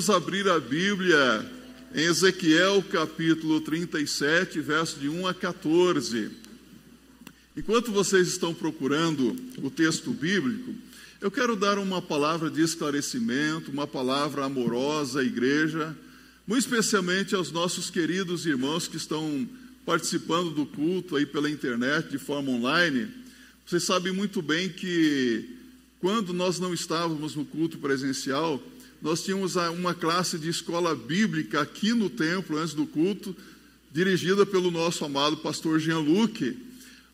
Vamos abrir a Bíblia em Ezequiel capítulo 37, verso de 1 a 14. Enquanto vocês estão procurando o texto bíblico, eu quero dar uma palavra de esclarecimento, uma palavra amorosa à igreja, muito especialmente aos nossos queridos irmãos que estão participando do culto aí pela internet de forma online. Vocês sabem muito bem que quando nós não estávamos no culto presencial, nós tínhamos uma classe de escola bíblica aqui no templo, antes do culto, dirigida pelo nosso amado pastor Jean-Luc.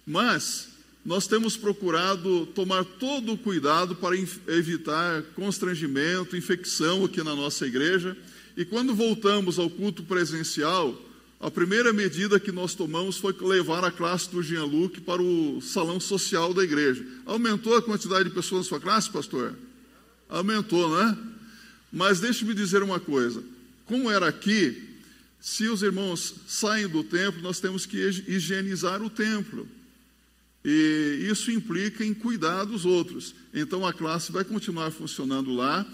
Mas nós temos procurado tomar todo o cuidado para evitar constrangimento, infecção aqui na nossa igreja. E quando voltamos ao culto presencial, a primeira medida que nós tomamos foi levar a classe do Jean-Luc para o salão social da igreja. Aumentou a quantidade de pessoas na sua classe, pastor? Aumentou, não é? Mas deixe-me dizer uma coisa: como era aqui, se os irmãos saem do templo, nós temos que higienizar o templo. E isso implica em cuidar dos outros. Então a classe vai continuar funcionando lá.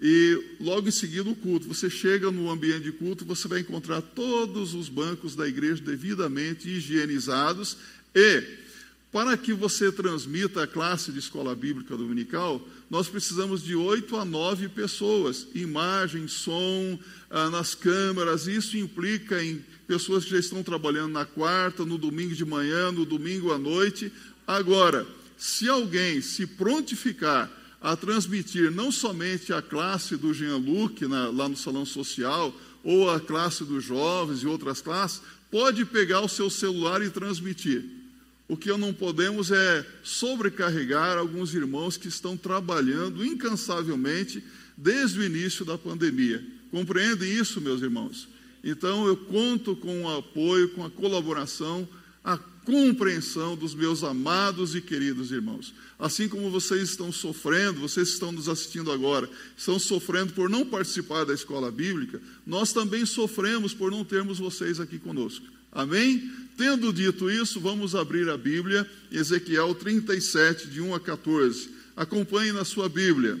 E logo em seguida o culto. Você chega no ambiente de culto, você vai encontrar todos os bancos da igreja devidamente higienizados. E para que você transmita a classe de escola bíblica dominical, nós precisamos de oito a nove pessoas, imagem, som, ah, nas câmeras. Isso implica em pessoas que já estão trabalhando na quarta, no domingo de manhã, no domingo à noite. Agora, se alguém se prontificar a transmitir não somente a classe do Jean-Luc lá no salão social, ou a classe dos jovens e outras classes, pode pegar o seu celular e transmitir. O que não podemos é sobrecarregar alguns irmãos que estão trabalhando incansavelmente desde o início da pandemia. Compreendem isso, meus irmãos? Então eu conto com o apoio, com a colaboração, a compreensão dos meus amados e queridos irmãos. Assim como vocês estão sofrendo, vocês estão nos assistindo agora, estão sofrendo por não participar da escola bíblica, nós também sofremos por não termos vocês aqui conosco. Amém? Tendo dito isso, vamos abrir a Bíblia, Ezequiel 37, de 1 a 14. Acompanhe na sua Bíblia.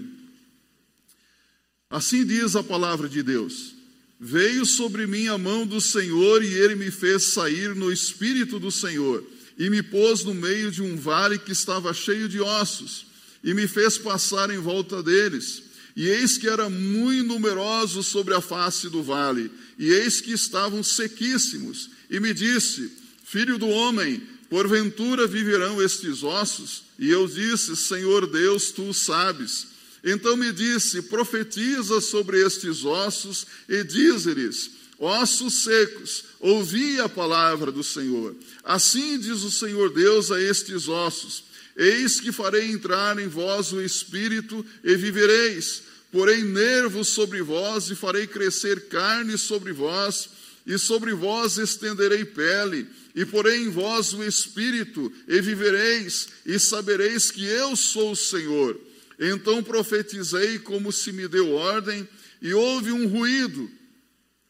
Assim diz a palavra de Deus: Veio sobre mim a mão do Senhor e ele me fez sair no espírito do Senhor e me pôs no meio de um vale que estava cheio de ossos e me fez passar em volta deles. E eis que eram muito numerosos sobre a face do vale, e eis que estavam sequíssimos e me disse: Filho do homem, porventura viverão estes ossos? E eu disse: Senhor Deus, tu sabes. Então me disse: Profetiza sobre estes ossos e diz-lhes: Ossos secos, ouvi a palavra do Senhor. Assim diz o Senhor Deus a estes ossos: Eis que farei entrar em vós o espírito e vivereis. Porém, nervos sobre vós e farei crescer carne sobre vós e sobre vós estenderei pele, e porei em vós o espírito, e vivereis, e sabereis que eu sou o Senhor. Então profetizei como se me deu ordem, e houve um ruído,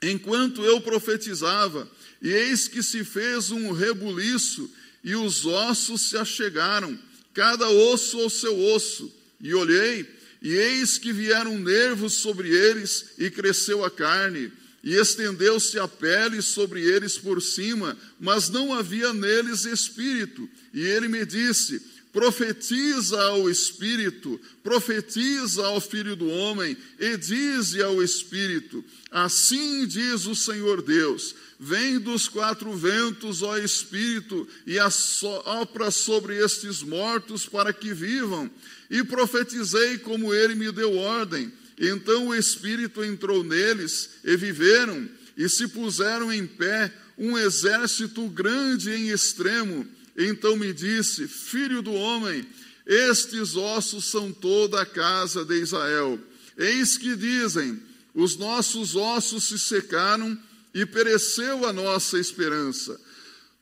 enquanto eu profetizava, e eis que se fez um rebuliço, e os ossos se achegaram, cada osso ao seu osso. E olhei, e eis que vieram nervos sobre eles, e cresceu a carne e estendeu-se a pele sobre eles por cima, mas não havia neles espírito. E ele me disse: Profetiza ao espírito, profetiza ao filho do homem, e dize ao espírito: Assim diz o Senhor Deus: Vem dos quatro ventos, ó Espírito, e assopra sobre estes mortos para que vivam. E profetizei como ele me deu ordem. Então o Espírito entrou neles e viveram, e se puseram em pé um exército grande em extremo. Então me disse: Filho do homem, estes ossos são toda a casa de Israel. Eis que dizem: Os nossos ossos se secaram e pereceu a nossa esperança.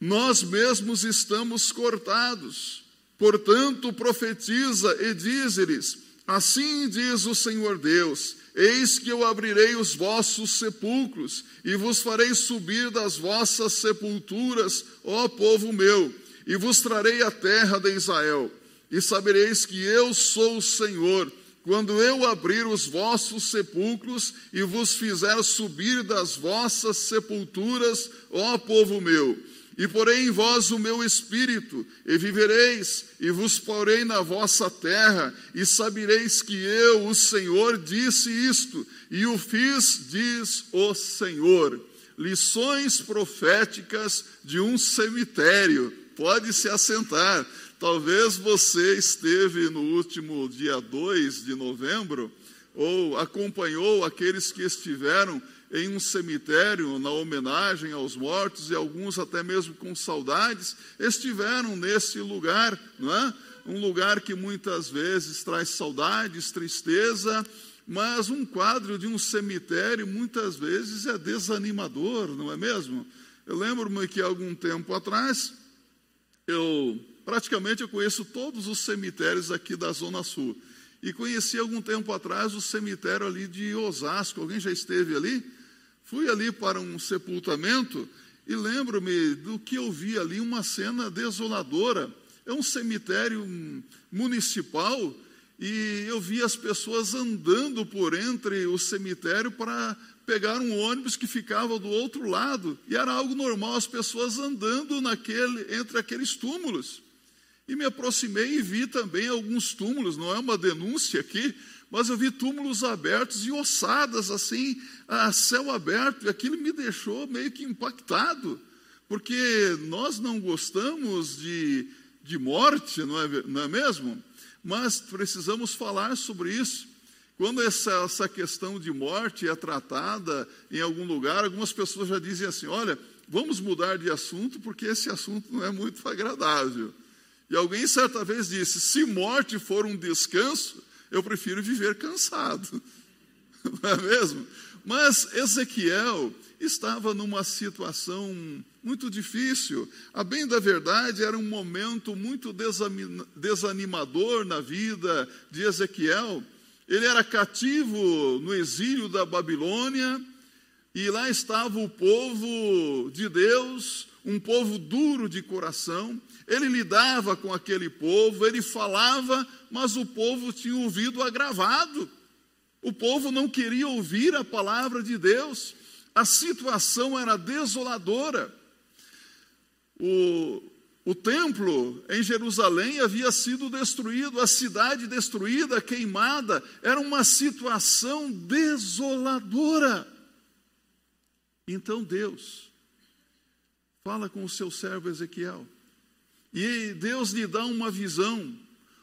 Nós mesmos estamos cortados. Portanto, profetiza e diz-lhes: Assim diz o Senhor Deus: Eis que eu abrirei os vossos sepulcros e vos farei subir das vossas sepulturas, ó povo meu, e vos trarei a terra de Israel. E sabereis que eu sou o Senhor, quando eu abrir os vossos sepulcros e vos fizer subir das vossas sepulturas, ó povo meu, e porei em vós o meu espírito, e vivereis, e vos porei na vossa terra, e sabereis que eu, o Senhor, disse isto, e o fiz, diz o Senhor. Lições proféticas de um cemitério. Pode se assentar. Talvez você esteve no último dia 2 de novembro, ou acompanhou aqueles que estiveram em um cemitério na homenagem aos mortos, e alguns até mesmo com saudades, estiveram nesse lugar, não é? Um lugar que muitas vezes traz saudades, tristeza, mas um quadro de um cemitério muitas vezes é desanimador, não é mesmo? Eu lembro-me que algum tempo atrás, eu praticamente eu conheço todos os cemitérios aqui da Zona Sul. E conheci algum tempo atrás o cemitério ali de Osasco. Alguém já esteve ali? Fui ali para um sepultamento e lembro-me do que eu vi ali, uma cena desoladora. É um cemitério municipal e eu vi as pessoas andando por entre o cemitério para pegar um ônibus que ficava do outro lado. E era algo normal, as pessoas andando naquele, entre aqueles túmulos. E me aproximei e vi também alguns túmulos, não é uma denúncia aqui, mas eu vi túmulos abertos e ossadas assim, a céu aberto, e aquilo me deixou meio que impactado, porque nós não gostamos de, de morte, não é, não é mesmo? Mas precisamos falar sobre isso. Quando essa, essa questão de morte é tratada em algum lugar, algumas pessoas já dizem assim: olha, vamos mudar de assunto, porque esse assunto não é muito agradável. E alguém certa vez disse: se morte for um descanso, eu prefiro viver cansado. Não é mesmo? Mas Ezequiel estava numa situação muito difícil. A bem da verdade, era um momento muito desanimador na vida de Ezequiel. Ele era cativo no exílio da Babilônia, e lá estava o povo de Deus, um povo duro de coração, ele lidava com aquele povo, ele falava, mas o povo tinha ouvido agravado. O povo não queria ouvir a palavra de Deus. A situação era desoladora. O, o templo em Jerusalém havia sido destruído, a cidade destruída, queimada. Era uma situação desoladora. Então Deus fala com o seu servo Ezequiel. E Deus lhe dá uma visão,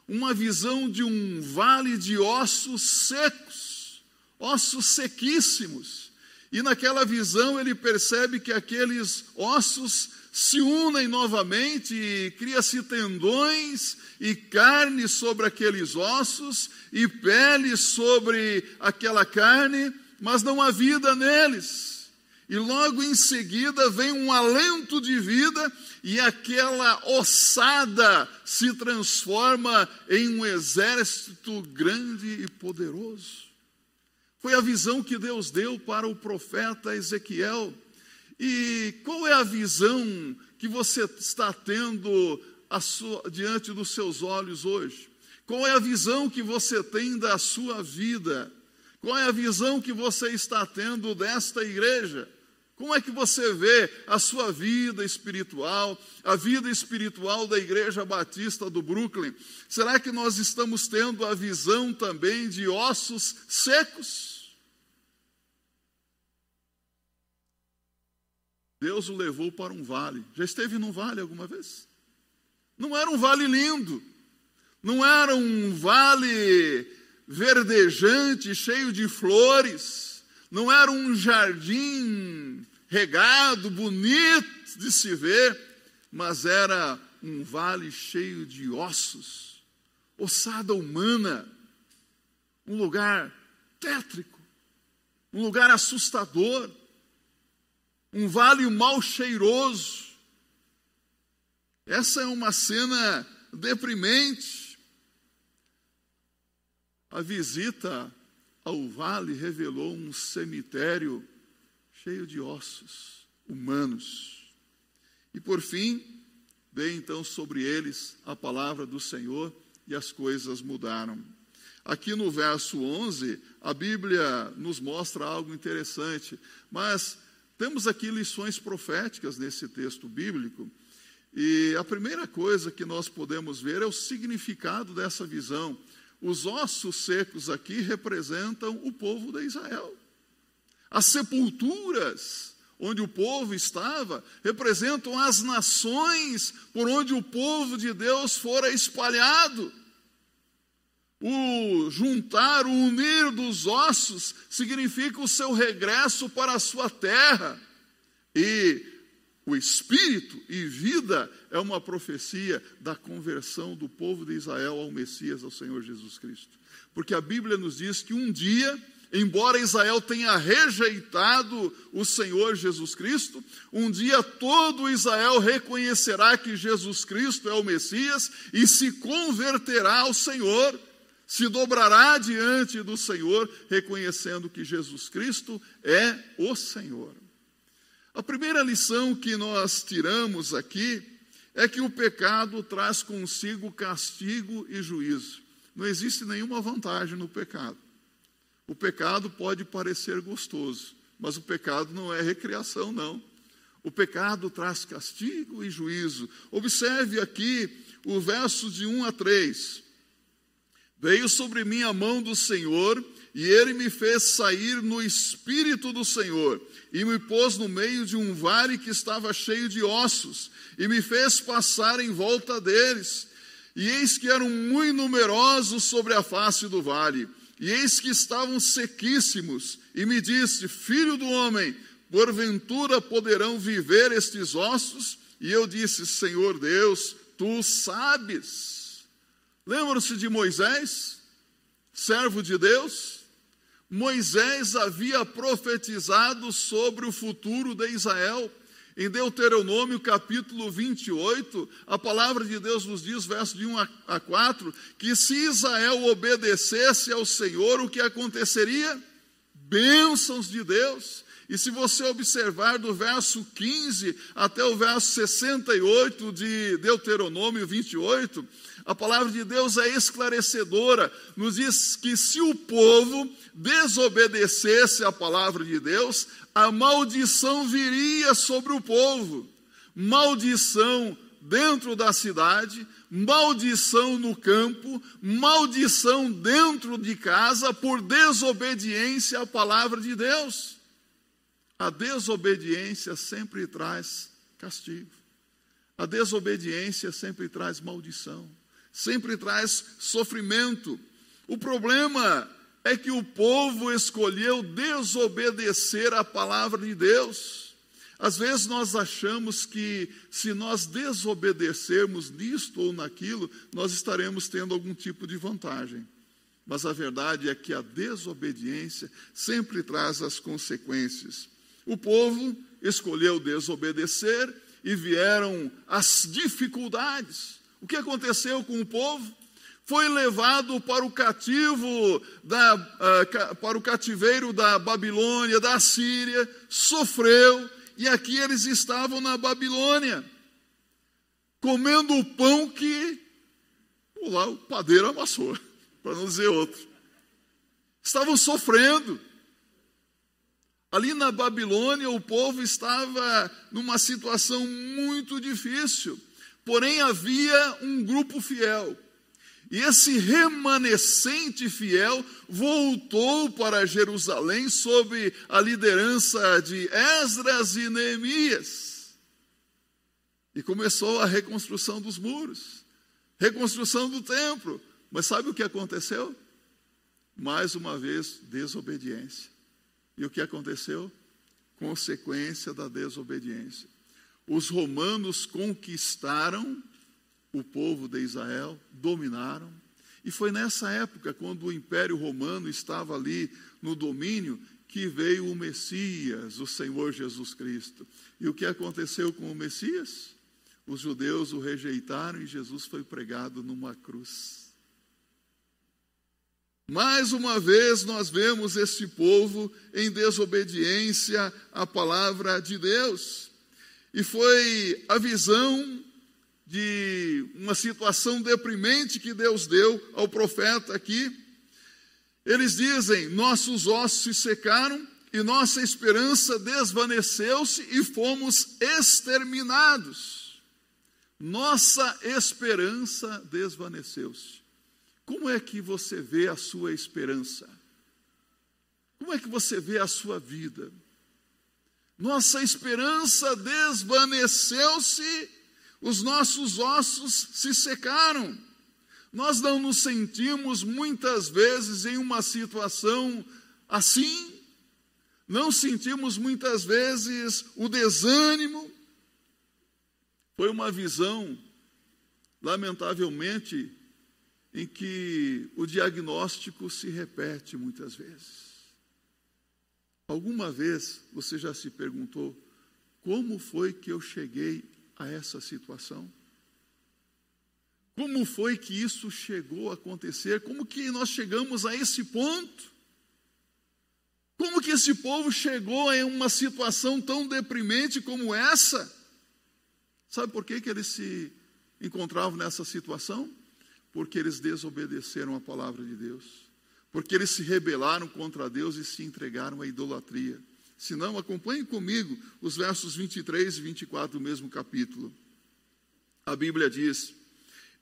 uma visão de um vale de ossos secos, ossos sequíssimos. E naquela visão ele percebe que aqueles ossos se unem novamente e cria-se tendões e carne sobre aqueles ossos e pele sobre aquela carne, mas não há vida neles e logo em seguida vem um alento de vida e aquela ossada se transforma em um exército grande e poderoso. Foi a visão que Deus deu para o profeta Ezequiel. E qual é a visão que você está tendo sua, diante dos seus olhos hoje? Qual é a visão que você tem da sua vida? Qual é a visão que você está tendo desta igreja? Como é que você vê a sua vida espiritual, a vida espiritual da Igreja Batista do Brooklyn? Será que nós estamos tendo a visão também de ossos secos? Deus o levou para um vale. Já esteve num vale alguma vez? Não era um vale lindo, não era um vale verdejante, cheio de flores, não era um jardim regado, bonito de se ver, mas era um vale cheio de ossos, ossada humana, um lugar tétrico, um lugar assustador, um vale mal cheiroso. Essa é uma cena deprimente. A visita ao vale revelou um cemitério cheio de ossos humanos. E por fim, veio então sobre eles a palavra do Senhor e as coisas mudaram. Aqui no verso 11, a Bíblia nos mostra algo interessante, mas temos aqui lições proféticas nesse texto bíblico. E a primeira coisa que nós podemos ver é o significado dessa visão. Os ossos secos aqui representam o povo de Israel. As sepulturas onde o povo estava representam as nações por onde o povo de Deus fora espalhado. O juntar, o unir dos ossos significa o seu regresso para a sua terra. E o espírito e vida é uma profecia da conversão do povo de Israel ao Messias, ao Senhor Jesus Cristo. Porque a Bíblia nos diz que um dia, embora Israel tenha rejeitado o Senhor Jesus Cristo, um dia todo Israel reconhecerá que Jesus Cristo é o Messias e se converterá ao Senhor, se dobrará diante do Senhor, reconhecendo que Jesus Cristo é o Senhor. A primeira lição que nós tiramos aqui é que o pecado traz consigo castigo e juízo. Não existe nenhuma vantagem no pecado. O pecado pode parecer gostoso, mas o pecado não é recreação, não. O pecado traz castigo e juízo. Observe aqui o verso de 1 a 3. Veio sobre mim a mão do Senhor, e ele me fez sair no espírito do Senhor, e me pôs no meio de um vale que estava cheio de ossos, e me fez passar em volta deles. E eis que eram muito numerosos sobre a face do vale, e eis que estavam sequíssimos. E me disse: Filho do homem, porventura poderão viver estes ossos? E eu disse: Senhor Deus, tu sabes. Lembram-se de Moisés, servo de Deus? Moisés havia profetizado sobre o futuro de Israel. Em Deuteronômio capítulo 28, a palavra de Deus nos diz, verso de 1 a 4, que se Israel obedecesse ao Senhor, o que aconteceria? Bênçãos de Deus. E se você observar do verso 15 até o verso 68 de Deuteronômio 28, a palavra de Deus é esclarecedora, nos diz que se o povo desobedecesse a palavra de Deus, a maldição viria sobre o povo. Maldição dentro da cidade, maldição no campo, maldição dentro de casa por desobediência à palavra de Deus. A desobediência sempre traz castigo. A desobediência sempre traz maldição sempre traz sofrimento. O problema é que o povo escolheu desobedecer a palavra de Deus. Às vezes nós achamos que se nós desobedecermos nisto ou naquilo, nós estaremos tendo algum tipo de vantagem. Mas a verdade é que a desobediência sempre traz as consequências. O povo escolheu desobedecer e vieram as dificuldades. O que aconteceu com o povo? Foi levado para o cativo da, uh, para o cativeiro da Babilônia, da Síria, sofreu, e aqui eles estavam na Babilônia, comendo o pão que lá, o padeiro amassou, para não dizer outro. Estavam sofrendo. Ali na Babilônia, o povo estava numa situação muito difícil. Porém, havia um grupo fiel. E esse remanescente fiel voltou para Jerusalém sob a liderança de Esdras e Neemias. E começou a reconstrução dos muros, reconstrução do templo. Mas sabe o que aconteceu? Mais uma vez, desobediência. E o que aconteceu? Consequência da desobediência os romanos conquistaram o povo de Israel, dominaram. E foi nessa época, quando o Império Romano estava ali no domínio, que veio o Messias, o Senhor Jesus Cristo. E o que aconteceu com o Messias? Os judeus o rejeitaram e Jesus foi pregado numa cruz. Mais uma vez nós vemos esse povo em desobediência à palavra de Deus. E foi a visão de uma situação deprimente que Deus deu ao profeta aqui. Eles dizem: nossos ossos se secaram e nossa esperança desvaneceu-se e fomos exterminados. Nossa esperança desvaneceu-se. Como é que você vê a sua esperança? Como é que você vê a sua vida? Nossa esperança desvaneceu-se, os nossos ossos se secaram. Nós não nos sentimos muitas vezes em uma situação assim, não sentimos muitas vezes o desânimo. Foi uma visão, lamentavelmente, em que o diagnóstico se repete muitas vezes. Alguma vez você já se perguntou como foi que eu cheguei a essa situação? Como foi que isso chegou a acontecer? Como que nós chegamos a esse ponto? Como que esse povo chegou a uma situação tão deprimente como essa? Sabe por que, que eles se encontravam nessa situação? Porque eles desobedeceram a palavra de Deus. Porque eles se rebelaram contra Deus e se entregaram à idolatria. Se não, acompanhe comigo os versos 23 e 24 do mesmo capítulo. A Bíblia diz: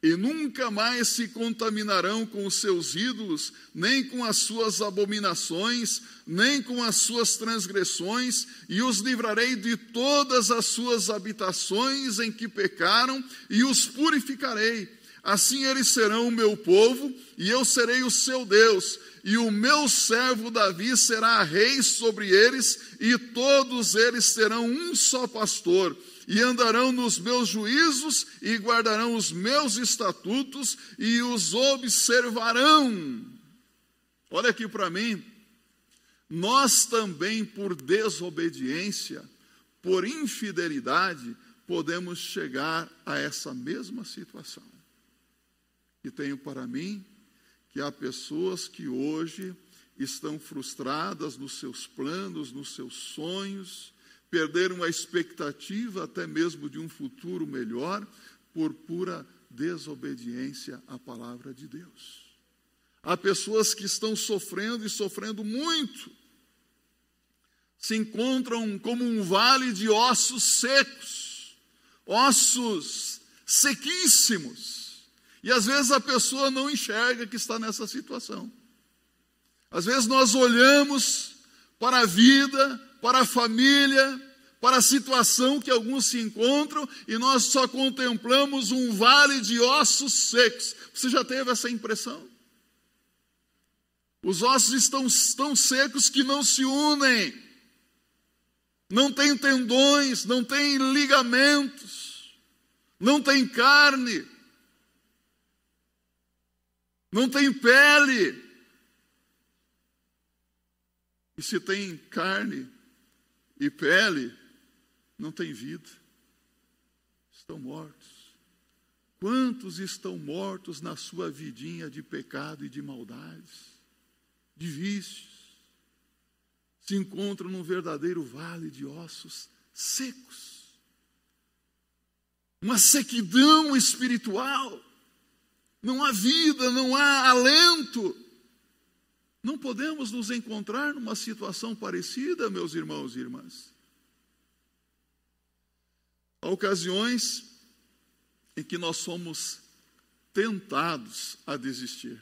e nunca mais se contaminarão com os seus ídolos, nem com as suas abominações, nem com as suas transgressões, e os livrarei de todas as suas habitações em que pecaram, e os purificarei. Assim eles serão o meu povo, e eu serei o seu Deus, e o meu servo Davi será rei sobre eles, e todos eles terão um só pastor e andarão nos meus juízos, e guardarão os meus estatutos, e os observarão. Olha aqui para mim. Nós também, por desobediência, por infidelidade, podemos chegar a essa mesma situação. E tenho para mim que há pessoas que hoje estão frustradas nos seus planos, nos seus sonhos, perderam a expectativa até mesmo de um futuro melhor por pura desobediência à palavra de Deus. Há pessoas que estão sofrendo e sofrendo muito, se encontram como um vale de ossos secos, ossos sequíssimos, e às vezes a pessoa não enxerga que está nessa situação. Às vezes nós olhamos para a vida, para a família, para a situação que alguns se encontram e nós só contemplamos um vale de ossos secos. Você já teve essa impressão? Os ossos estão tão secos que não se unem, não tem tendões, não tem ligamentos, não tem carne, não tem pele. E se tem carne, e pele não tem vida, estão mortos. Quantos estão mortos na sua vidinha de pecado e de maldades, de vícios? Se encontram num verdadeiro vale de ossos secos, uma sequidão espiritual, não há vida, não há alento. Não podemos nos encontrar numa situação parecida, meus irmãos e irmãs. Há ocasiões em que nós somos tentados a desistir.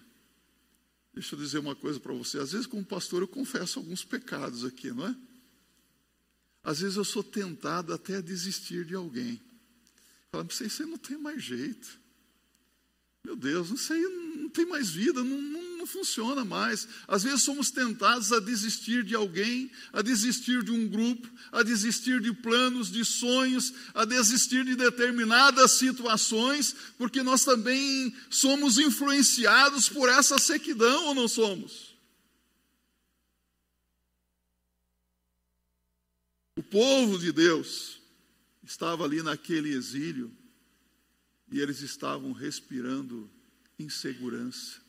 Deixa eu dizer uma coisa para você. Às vezes, como pastor, eu confesso alguns pecados aqui, não é? Às vezes eu sou tentado até a desistir de alguém. Fala, você, você não tem mais jeito. Meu Deus, não sei, não tem mais vida, não, não, não, funciona mais. Às vezes somos tentados a desistir de alguém, a desistir de um grupo, a desistir de planos, de sonhos, a desistir de determinadas situações, porque nós também somos influenciados por essa sequidão ou não somos? O povo de Deus estava ali naquele exílio e eles estavam respirando insegurança,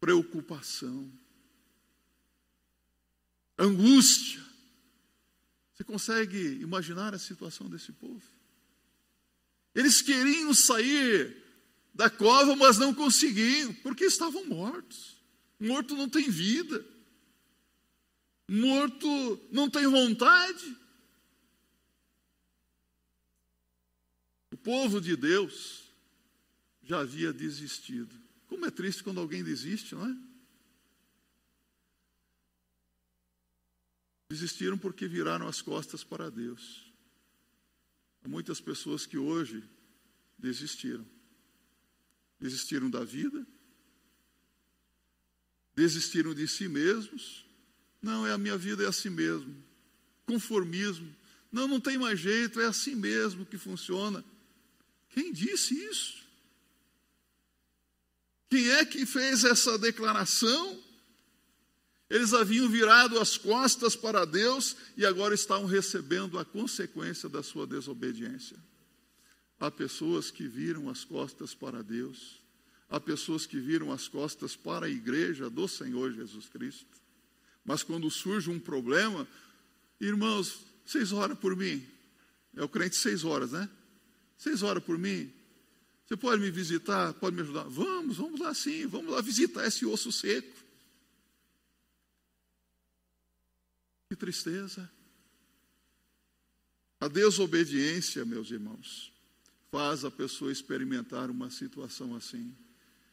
preocupação, angústia. Você consegue imaginar a situação desse povo? Eles queriam sair da cova, mas não conseguiam, porque estavam mortos. Morto não tem vida. Morto não tem vontade. Povo de Deus já havia desistido. Como é triste quando alguém desiste, não é? Desistiram porque viraram as costas para Deus. Há muitas pessoas que hoje desistiram. Desistiram da vida, desistiram de si mesmos. Não, é a minha vida é assim mesmo. Conformismo. Não, não tem mais jeito, é assim mesmo que funciona. Quem disse isso? Quem é que fez essa declaração? Eles haviam virado as costas para Deus e agora estavam recebendo a consequência da sua desobediência. Há pessoas que viram as costas para Deus, há pessoas que viram as costas para a igreja do Senhor Jesus Cristo. Mas quando surge um problema, irmãos, vocês oram por mim. É o crente seis horas, né? Vocês oram por mim. Você pode me visitar, pode me ajudar? Vamos, vamos lá sim, vamos lá visitar esse osso seco. Que tristeza. A desobediência, meus irmãos, faz a pessoa experimentar uma situação assim.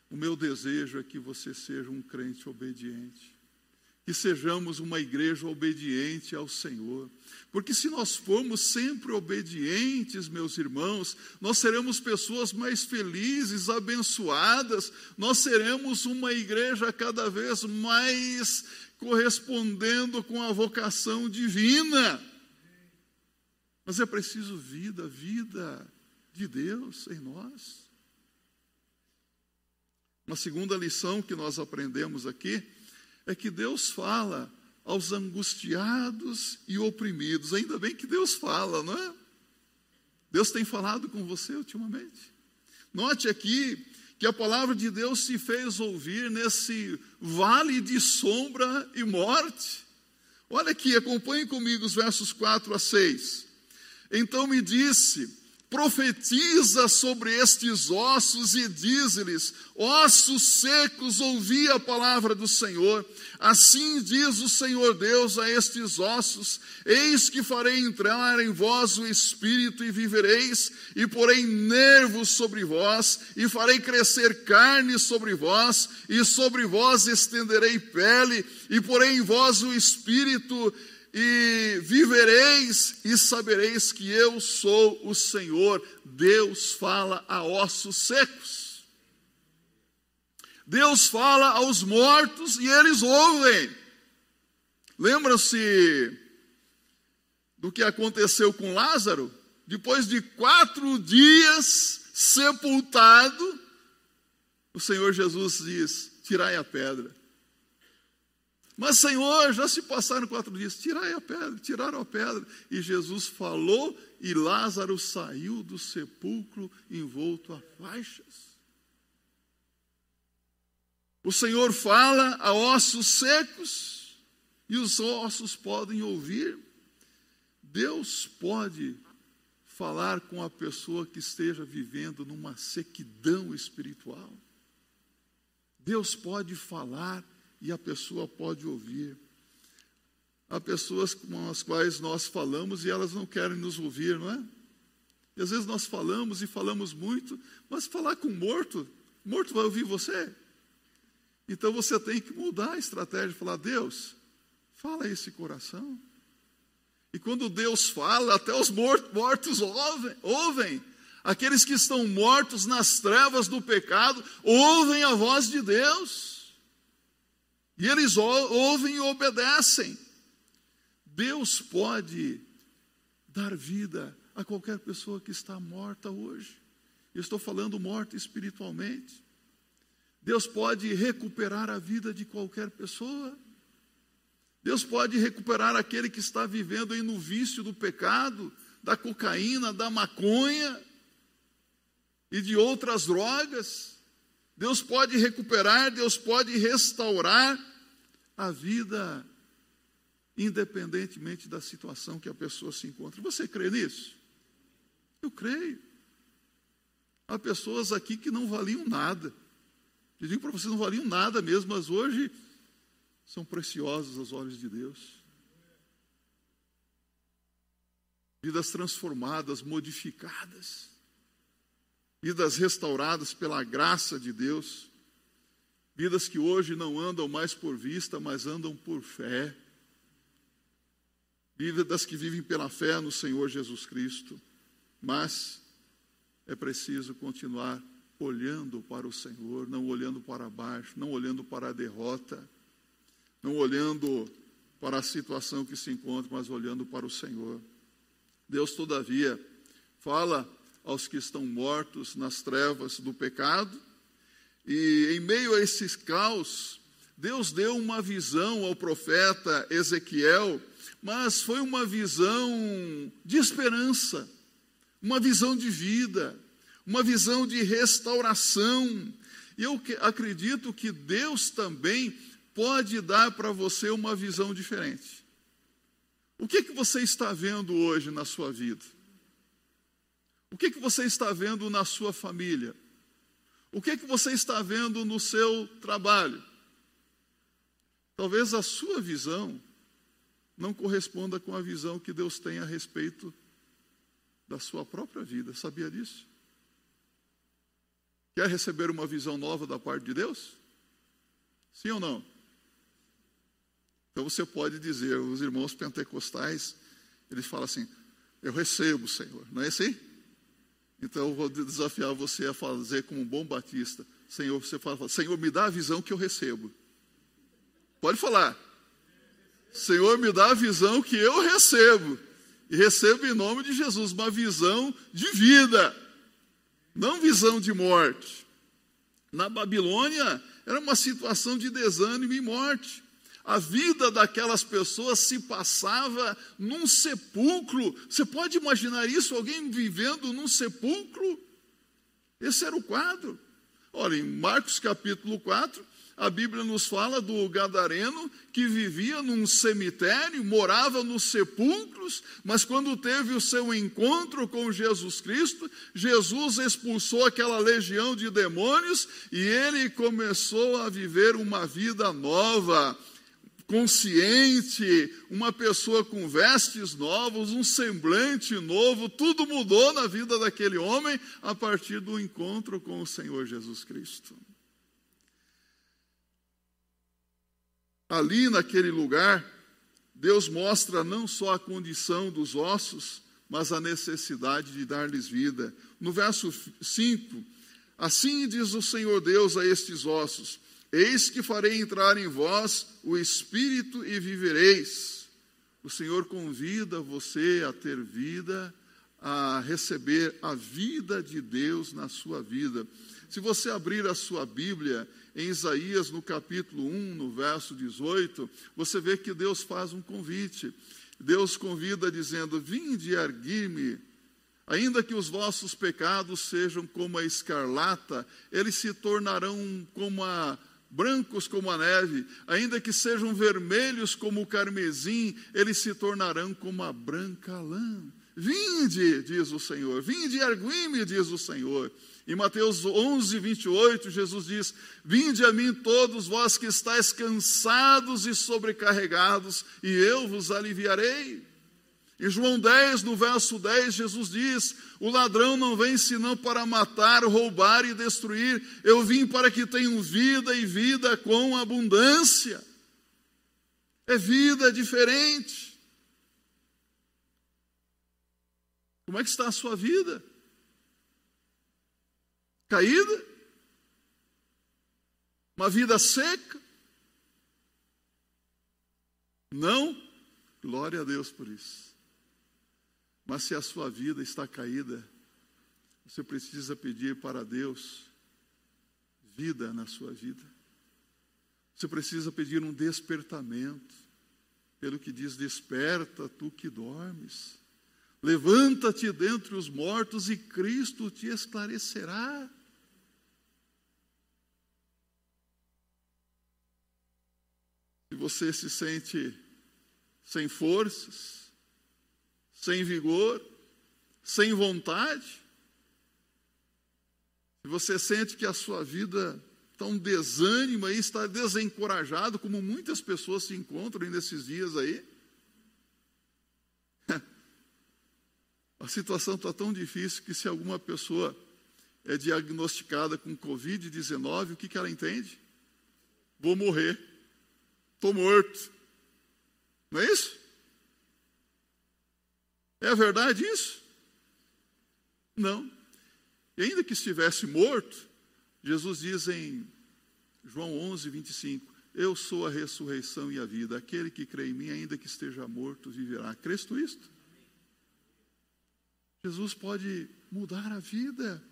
O meu desejo é que você seja um crente obediente. Que sejamos uma igreja obediente ao Senhor. Porque se nós formos sempre obedientes, meus irmãos, nós seremos pessoas mais felizes, abençoadas, nós seremos uma igreja cada vez mais correspondendo com a vocação divina. Mas é preciso vida, vida de Deus em nós. Uma segunda lição que nós aprendemos aqui é que Deus fala aos angustiados e oprimidos. Ainda bem que Deus fala, não é? Deus tem falado com você ultimamente. Note aqui que a palavra de Deus se fez ouvir nesse vale de sombra e morte. Olha aqui, acompanhe comigo os versos 4 a 6. Então me disse: profetiza sobre estes ossos e diz-lhes: Ossos secos, ouvi a palavra do Senhor. Assim diz o Senhor Deus a estes ossos: Eis que farei entrar em vós o espírito e vivereis, e porei nervos sobre vós, e farei crescer carne sobre vós, e sobre vós estenderei pele, e porei em vós o espírito e vivereis e sabereis que eu sou o Senhor. Deus fala a ossos secos. Deus fala aos mortos e eles ouvem. Lembra-se do que aconteceu com Lázaro? Depois de quatro dias sepultado, o Senhor Jesus diz: Tirai a pedra. Mas, Senhor, já se passaram quatro dias, tirai a pedra, tiraram a pedra. E Jesus falou, e Lázaro saiu do sepulcro envolto a faixas. O Senhor fala a ossos secos, e os ossos podem ouvir. Deus pode falar com a pessoa que esteja vivendo numa sequidão espiritual. Deus pode falar e a pessoa pode ouvir. Há pessoas com as quais nós falamos e elas não querem nos ouvir, não é? E às vezes nós falamos e falamos muito, mas falar com morto, morto vai ouvir você. Então você tem que mudar a estratégia, falar: Deus, fala esse coração. E quando Deus fala, até os mortos ouvem, ouvem. Aqueles que estão mortos nas trevas do pecado ouvem a voz de Deus. E eles ouvem e obedecem. Deus pode dar vida a qualquer pessoa que está morta hoje. Eu estou falando morta espiritualmente. Deus pode recuperar a vida de qualquer pessoa. Deus pode recuperar aquele que está vivendo aí no vício do pecado, da cocaína, da maconha e de outras drogas. Deus pode recuperar, Deus pode restaurar a vida, independentemente da situação que a pessoa se encontra. Você crê nisso? Eu creio. Há pessoas aqui que não valiam nada, Eu digo para vocês, não valiam nada mesmo, mas hoje são preciosos aos olhos de Deus. Vidas transformadas, modificadas, vidas restauradas pela graça de Deus, vidas que hoje não andam mais por vista, mas andam por fé, vidas que vivem pela fé no Senhor Jesus Cristo, mas é preciso continuar olhando para o Senhor, não olhando para baixo, não olhando para a derrota, não olhando para a situação que se encontra, mas olhando para o Senhor. Deus, todavia, fala aos que estão mortos nas trevas do pecado, e em meio a esses caos, Deus deu uma visão ao profeta Ezequiel, mas foi uma visão de esperança, uma visão de vida uma visão de restauração. E eu acredito que Deus também pode dar para você uma visão diferente. O que, que você está vendo hoje na sua vida? O que, que você está vendo na sua família? O que, que você está vendo no seu trabalho? Talvez a sua visão não corresponda com a visão que Deus tem a respeito da sua própria vida. Sabia disso? Quer receber uma visão nova da parte de Deus? Sim ou não? Então você pode dizer, os irmãos pentecostais, eles falam assim: Eu recebo, Senhor. Não é assim? Então eu vou desafiar você a fazer como um bom batista. Senhor, você fala, Senhor, me dá a visão que eu recebo. Pode falar. Senhor, me dá a visão que eu recebo. E recebo em nome de Jesus uma visão de vida não visão de morte. Na Babilônia era uma situação de desânimo e morte. A vida daquelas pessoas se passava num sepulcro. Você pode imaginar isso? Alguém vivendo num sepulcro? Esse era o quadro. Olha, em Marcos capítulo 4, a Bíblia nos fala do gadareno que vivia num cemitério, morava nos sepulcros, mas quando teve o seu encontro com Jesus Cristo, Jesus expulsou aquela legião de demônios e ele começou a viver uma vida nova consciente, uma pessoa com vestes novas, um semblante novo, tudo mudou na vida daquele homem a partir do encontro com o Senhor Jesus Cristo. Ali naquele lugar, Deus mostra não só a condição dos ossos, mas a necessidade de dar-lhes vida. No verso 5, assim diz o Senhor Deus a estes ossos: Eis que farei entrar em vós o espírito e vivereis. O Senhor convida você a ter vida, a receber a vida de Deus na sua vida. Se você abrir a sua Bíblia em Isaías, no capítulo 1, no verso 18, você vê que Deus faz um convite. Deus convida dizendo: Vinde erguir-me, ainda que os vossos pecados sejam como a escarlata, eles se tornarão como a brancos como a neve, ainda que sejam vermelhos como o carmesim, eles se tornarão como a branca lã. Vinde, diz o Senhor, vinde ergui-me, diz o Senhor. Em Mateus 11, 28, Jesus diz: Vinde a mim todos vós que estáis cansados e sobrecarregados, e eu vos aliviarei. Em João 10, no verso 10, Jesus diz: O ladrão não vem senão para matar, roubar e destruir. Eu vim para que tenham vida e vida com abundância. É vida diferente. Como é que está a sua vida? caída, uma vida seca. Não, glória a Deus por isso. Mas se a sua vida está caída, você precisa pedir para Deus vida na sua vida. Você precisa pedir um despertamento. Pelo que diz: Desperta, tu que dormes. Levanta-te dentre os mortos e Cristo te esclarecerá. Se você se sente sem forças, sem vigor, sem vontade, se você sente que a sua vida está um desânimo aí, está desencorajado, como muitas pessoas se encontram nesses dias aí. A situação está tão difícil que se alguma pessoa é diagnosticada com Covid-19, o que, que ela entende? Vou morrer, estou morto. Não é isso? É verdade isso? Não. E ainda que estivesse morto, Jesus diz em João 11, 25: Eu sou a ressurreição e a vida. Aquele que crê em mim, ainda que esteja morto, viverá. Crês tu isto? Jesus pode mudar a vida.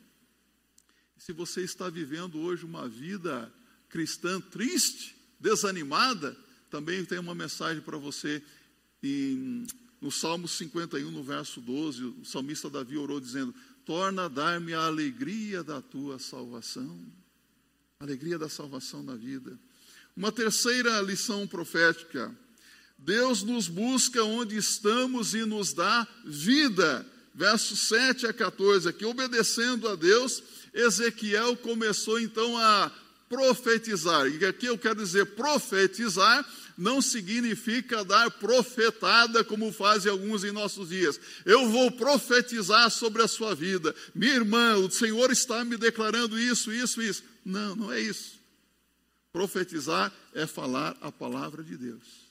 Se você está vivendo hoje uma vida cristã triste, desanimada, também tem uma mensagem para você em, no Salmo 51, no verso 12. O salmista Davi orou dizendo: Torna a dar-me a alegria da tua salvação. Alegria da salvação na vida. Uma terceira lição profética. Deus nos busca onde estamos e nos dá vida. Versos 7 a 14, aqui, obedecendo a Deus, Ezequiel começou então a profetizar. E aqui eu quero dizer profetizar não significa dar profetada como fazem alguns em nossos dias. Eu vou profetizar sobre a sua vida. Minha irmã, o Senhor está me declarando isso, isso, isso. Não, não é isso. Profetizar é falar a palavra de Deus.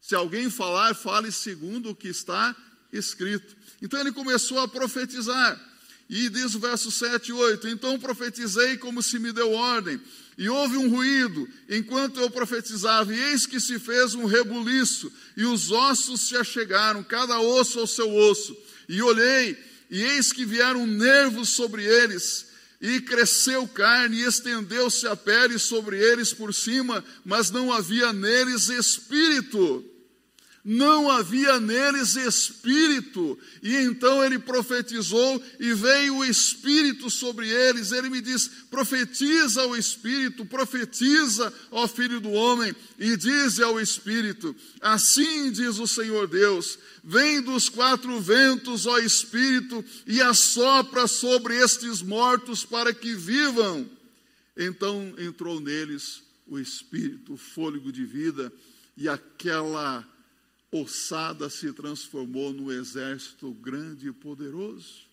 Se alguém falar, fale segundo o que está escrito. Então ele começou a profetizar. E diz o verso 7 e 8: Então profetizei como se me deu ordem, e houve um ruído, enquanto eu profetizava, e eis que se fez um rebuliço, e os ossos se achegaram, cada osso ao seu osso. E olhei, e eis que vieram nervos sobre eles, e cresceu carne, e estendeu-se a pele sobre eles por cima, mas não havia neles espírito não havia neles espírito, e então ele profetizou e veio o espírito sobre eles. Ele me diz: profetiza o espírito, profetiza, ó filho do homem, e diz ao espírito: assim diz o Senhor Deus: vem dos quatro ventos, ó espírito, e assopra sobre estes mortos para que vivam. Então entrou neles o espírito, o fôlego de vida, e aquela ossada se transformou num exército grande e poderoso.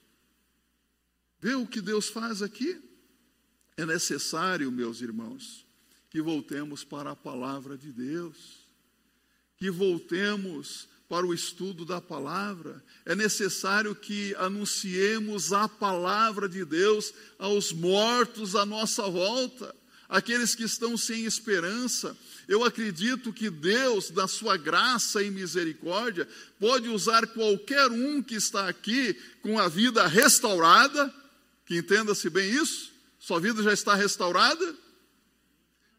Vê o que Deus faz aqui? É necessário, meus irmãos, que voltemos para a palavra de Deus, que voltemos para o estudo da palavra. É necessário que anunciemos a palavra de Deus aos mortos à nossa volta, aqueles que estão sem esperança, eu acredito que Deus, da sua graça e misericórdia, pode usar qualquer um que está aqui com a vida restaurada, que entenda-se bem isso, sua vida já está restaurada.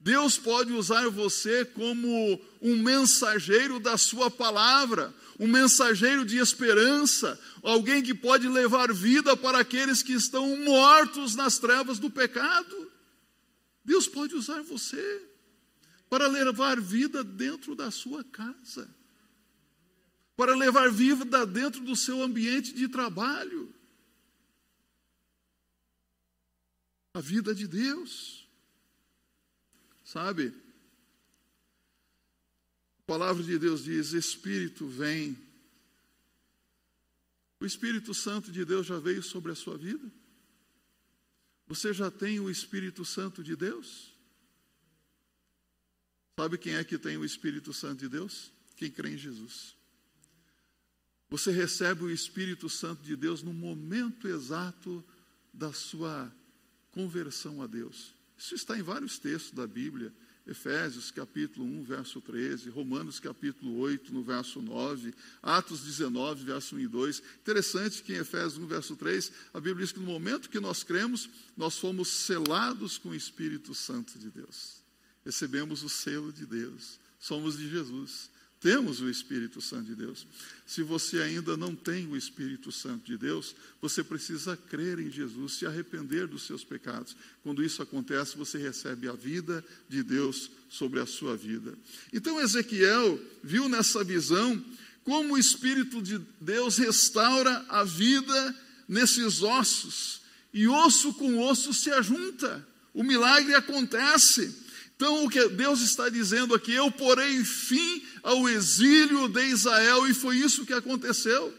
Deus pode usar você como um mensageiro da sua palavra, um mensageiro de esperança, alguém que pode levar vida para aqueles que estão mortos nas trevas do pecado. Deus pode usar você para levar vida dentro da sua casa, para levar vida dentro do seu ambiente de trabalho. A vida de Deus. Sabe? A palavra de Deus diz: Espírito vem. O Espírito Santo de Deus já veio sobre a sua vida? Você já tem o Espírito Santo de Deus? Sabe quem é que tem o Espírito Santo de Deus? Quem crê em Jesus. Você recebe o Espírito Santo de Deus no momento exato da sua conversão a Deus. Isso está em vários textos da Bíblia. Efésios capítulo 1, verso 13, Romanos capítulo 8, no verso 9, Atos 19, verso 1 e 2. Interessante que em Efésios 1, verso 3, a Bíblia diz que no momento que nós cremos, nós fomos selados com o Espírito Santo de Deus. Recebemos o selo de Deus, somos de Jesus, temos o Espírito Santo de Deus. Se você ainda não tem o Espírito Santo de Deus, você precisa crer em Jesus, se arrepender dos seus pecados. Quando isso acontece, você recebe a vida de Deus sobre a sua vida. Então Ezequiel viu nessa visão como o Espírito de Deus restaura a vida nesses ossos, e osso com osso se ajunta. o milagre acontece. Então, o que Deus está dizendo aqui, eu porei fim ao exílio de Israel, e foi isso que aconteceu.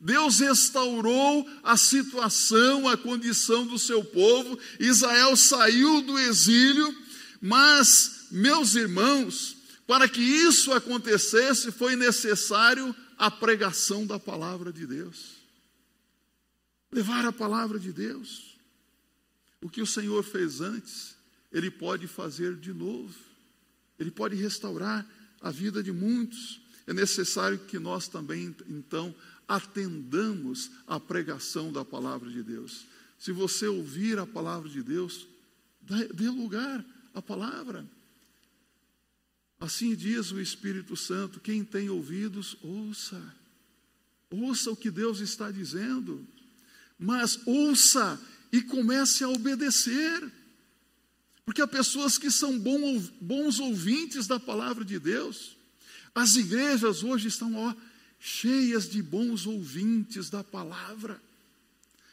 Deus restaurou a situação, a condição do seu povo. Israel saiu do exílio, mas, meus irmãos, para que isso acontecesse, foi necessário a pregação da palavra de Deus. Levar a palavra de Deus. O que o Senhor fez antes, Ele pode fazer de novo. Ele pode restaurar a vida de muitos. É necessário que nós também, então, atendamos à pregação da palavra de Deus. Se você ouvir a palavra de Deus, dê lugar à palavra. Assim diz o Espírito Santo: quem tem ouvidos, ouça. Ouça o que Deus está dizendo. Mas ouça e comece a obedecer. Porque há pessoas que são bons ouvintes da palavra de Deus. As igrejas hoje estão, ó, cheias de bons ouvintes da palavra.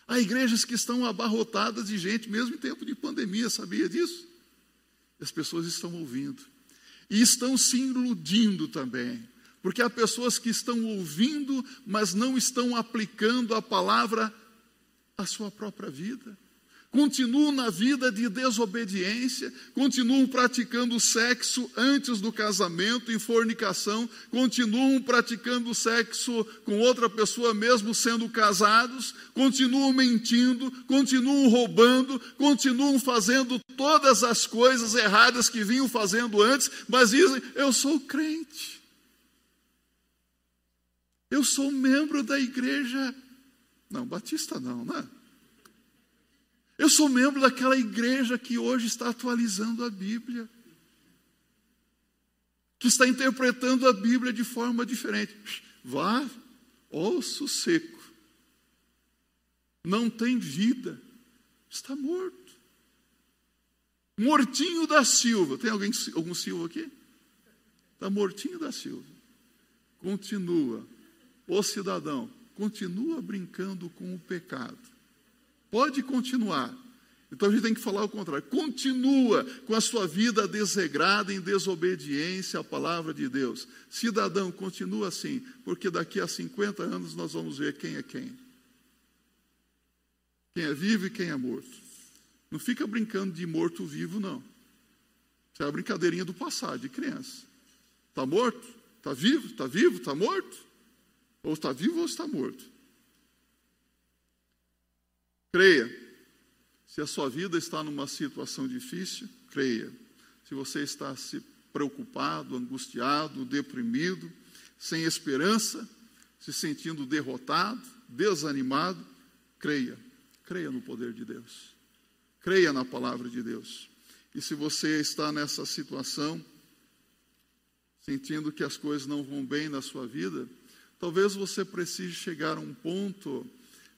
Há igrejas que estão abarrotadas de gente, mesmo em tempo de pandemia, sabia disso? As pessoas estão ouvindo. E estão se iludindo também. Porque há pessoas que estão ouvindo, mas não estão aplicando a palavra à sua própria vida continuam na vida de desobediência, continuam praticando sexo antes do casamento, em fornicação, continuam praticando sexo com outra pessoa, mesmo sendo casados, continuam mentindo, continuam roubando, continuam fazendo todas as coisas erradas que vinham fazendo antes, mas dizem: Eu sou crente. Eu sou membro da igreja. Não, batista não, né? Eu sou membro daquela igreja que hoje está atualizando a Bíblia, que está interpretando a Bíblia de forma diferente. Vá, osso seco, não tem vida, está morto. Mortinho da Silva, tem alguém, algum Silva aqui? Está mortinho da Silva. Continua, o cidadão, continua brincando com o pecado Pode continuar. Então a gente tem que falar o contrário. Continua com a sua vida desregrada em desobediência à palavra de Deus. Cidadão, continua assim, porque daqui a 50 anos nós vamos ver quem é quem. Quem é vivo e quem é morto. Não fica brincando de morto-vivo, não. Isso é a brincadeirinha do passado, de criança. Está morto? Está vivo? Está vivo? Está morto? Ou está vivo ou está morto? Creia. Se a sua vida está numa situação difícil, creia. Se você está se preocupado, angustiado, deprimido, sem esperança, se sentindo derrotado, desanimado, creia. Creia no poder de Deus. Creia na palavra de Deus. E se você está nessa situação, sentindo que as coisas não vão bem na sua vida, talvez você precise chegar a um ponto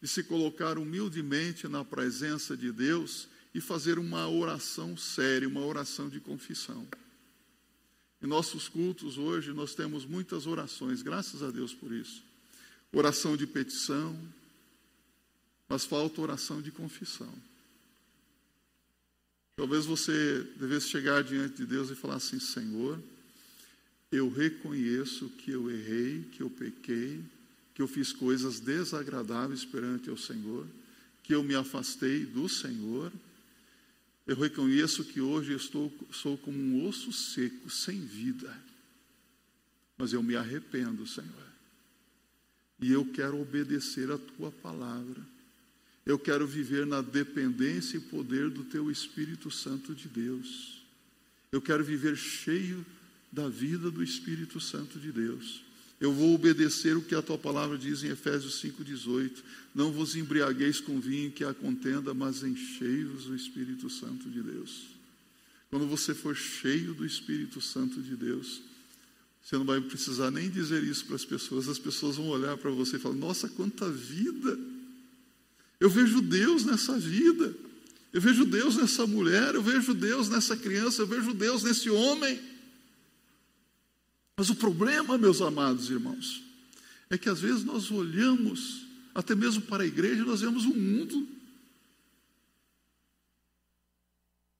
de se colocar humildemente na presença de Deus e fazer uma oração séria, uma oração de confissão. Em nossos cultos hoje nós temos muitas orações, graças a Deus por isso. Oração de petição, mas falta oração de confissão. Talvez você devesse chegar diante de Deus e falar assim: Senhor, eu reconheço que eu errei, que eu pequei, que eu fiz coisas desagradáveis perante o Senhor, que eu me afastei do Senhor. Eu reconheço que hoje estou sou como um osso seco, sem vida. Mas eu me arrependo, Senhor. E eu quero obedecer a tua palavra. Eu quero viver na dependência e poder do teu Espírito Santo de Deus. Eu quero viver cheio da vida do Espírito Santo de Deus. Eu vou obedecer o que a tua palavra diz em Efésios 5,18. Não vos embriagueis com vinho que há contenda, mas enchei-vos do Espírito Santo de Deus. Quando você for cheio do Espírito Santo de Deus, você não vai precisar nem dizer isso para as pessoas, as pessoas vão olhar para você e falar: Nossa, quanta vida! Eu vejo Deus nessa vida, eu vejo Deus nessa mulher, eu vejo Deus nessa criança, eu vejo Deus nesse homem. Mas o problema, meus amados irmãos, é que às vezes nós olhamos, até mesmo para a igreja, nós vemos o mundo.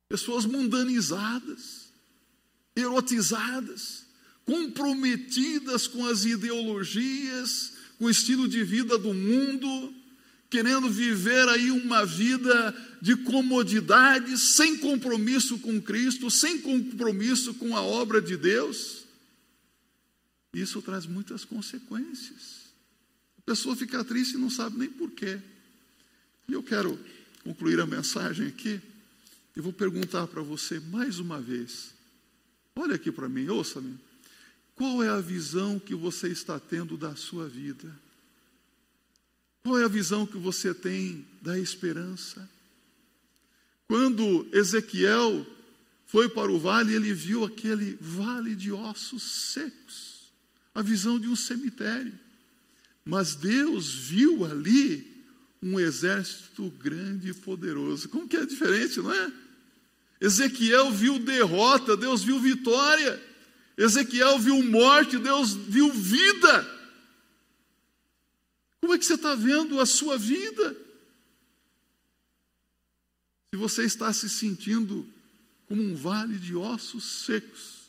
pessoas mundanizadas, erotizadas, comprometidas com as ideologias, com o estilo de vida do mundo, querendo viver aí uma vida de comodidade, sem compromisso com Cristo, sem compromisso com a obra de Deus. Isso traz muitas consequências. A pessoa fica triste e não sabe nem porquê. E eu quero concluir a mensagem aqui e vou perguntar para você mais uma vez. Olha aqui para mim, ouça-me. Qual é a visão que você está tendo da sua vida? Qual é a visão que você tem da esperança? Quando Ezequiel foi para o vale, ele viu aquele vale de ossos secos, a visão de um cemitério. Mas Deus viu ali um exército grande e poderoso. Como que é diferente, não é? Ezequiel viu derrota, Deus viu vitória. Ezequiel viu morte, Deus viu vida. Como é que você está vendo a sua vida? Se você está se sentindo como um vale de ossos secos,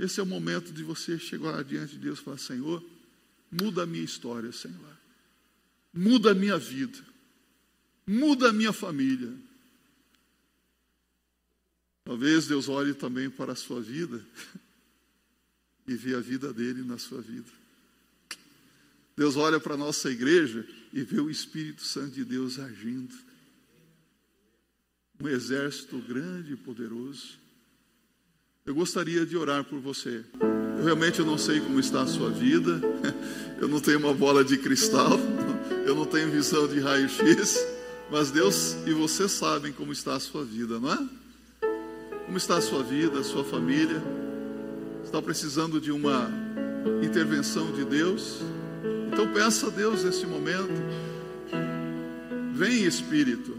esse é o momento de você chegar diante de Deus e falar: Senhor, muda a minha história, Senhor. Muda a minha vida. Muda a minha família. Talvez Deus olhe também para a sua vida e vê a vida dele na sua vida. Deus olha para a nossa igreja e vê o Espírito Santo de Deus agindo. Um exército grande e poderoso. Eu gostaria de orar por você. Eu realmente não sei como está a sua vida. Eu não tenho uma bola de cristal. Eu não tenho visão de raio-x. Mas Deus e você sabem como está a sua vida, não é? Como está a sua vida, a sua família? Está precisando de uma intervenção de Deus? Então peça a Deus nesse momento. Vem Espírito.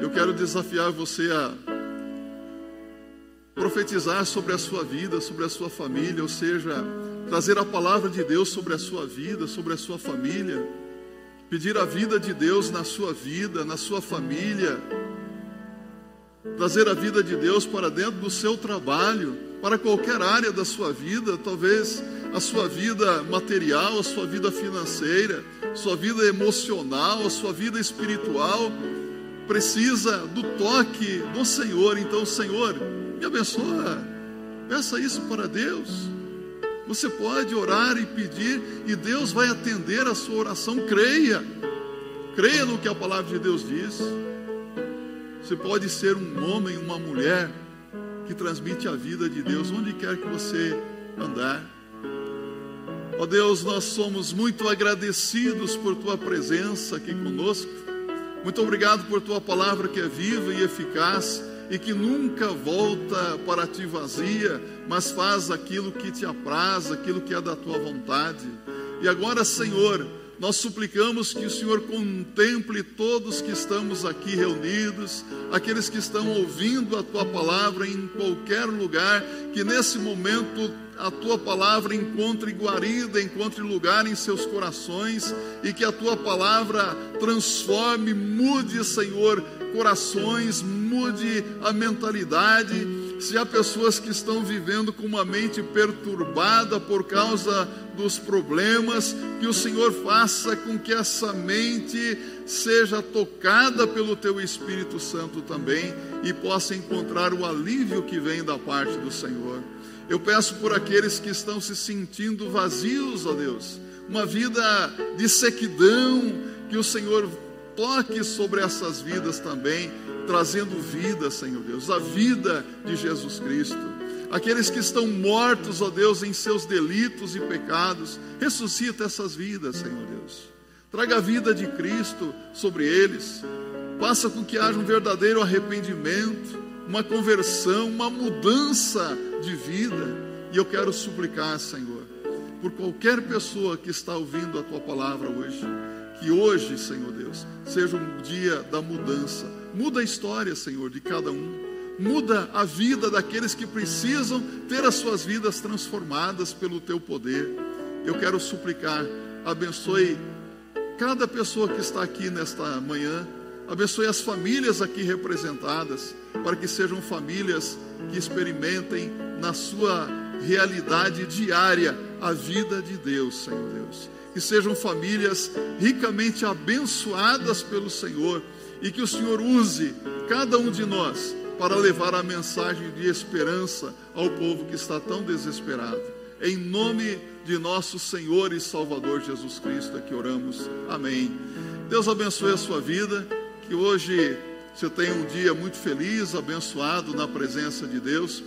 Eu quero desafiar você a profetizar sobre a sua vida, sobre a sua família, ou seja, trazer a palavra de Deus sobre a sua vida, sobre a sua família, pedir a vida de Deus na sua vida, na sua família, trazer a vida de Deus para dentro do seu trabalho, para qualquer área da sua vida, talvez a sua vida material, a sua vida financeira, sua vida emocional, a sua vida espiritual, precisa do toque do Senhor. Então, Senhor, me abençoa. Peça isso para Deus. Você pode orar e pedir, e Deus vai atender a sua oração. Creia, creia no que a palavra de Deus diz. Você pode ser um homem, uma mulher que transmite a vida de Deus onde quer que você andar. Ó oh Deus, nós somos muito agradecidos por tua presença aqui conosco. Muito obrigado por tua palavra que é viva e eficaz e que nunca volta para ti vazia, mas faz aquilo que te apraz, aquilo que é da tua vontade. E agora, Senhor, nós suplicamos que o Senhor contemple todos que estamos aqui reunidos, aqueles que estão ouvindo a tua palavra em qualquer lugar, que nesse momento a tua palavra encontre guarida, encontre lugar em seus corações e que a tua palavra transforme, mude, Senhor, corações, mude a mentalidade. Se há pessoas que estão vivendo com uma mente perturbada por causa dos problemas, que o Senhor faça com que essa mente seja tocada pelo teu Espírito Santo também e possa encontrar o alívio que vem da parte do Senhor. Eu peço por aqueles que estão se sentindo vazios, ó Deus, uma vida de sequidão, que o Senhor toque sobre essas vidas também, trazendo vida, Senhor Deus, a vida de Jesus Cristo. Aqueles que estão mortos, ó Deus, em seus delitos e pecados, ressuscita essas vidas, Senhor Deus. Traga a vida de Cristo sobre eles. Faça com que haja um verdadeiro arrependimento, uma conversão, uma mudança de vida. E eu quero suplicar, Senhor, por qualquer pessoa que está ouvindo a tua palavra hoje, que hoje, Senhor Deus, seja um dia da mudança. Muda a história, Senhor, de cada um. Muda a vida daqueles que precisam ter as suas vidas transformadas pelo teu poder. Eu quero suplicar, abençoe cada pessoa que está aqui nesta manhã, Abençoe as famílias aqui representadas, para que sejam famílias que experimentem na sua realidade diária a vida de Deus, Senhor Deus. Que sejam famílias ricamente abençoadas pelo Senhor e que o Senhor use cada um de nós para levar a mensagem de esperança ao povo que está tão desesperado. Em nome de nosso Senhor e Salvador Jesus Cristo é que oramos. Amém. Deus abençoe a sua vida, que hoje você tenha um dia muito feliz, abençoado na presença de Deus.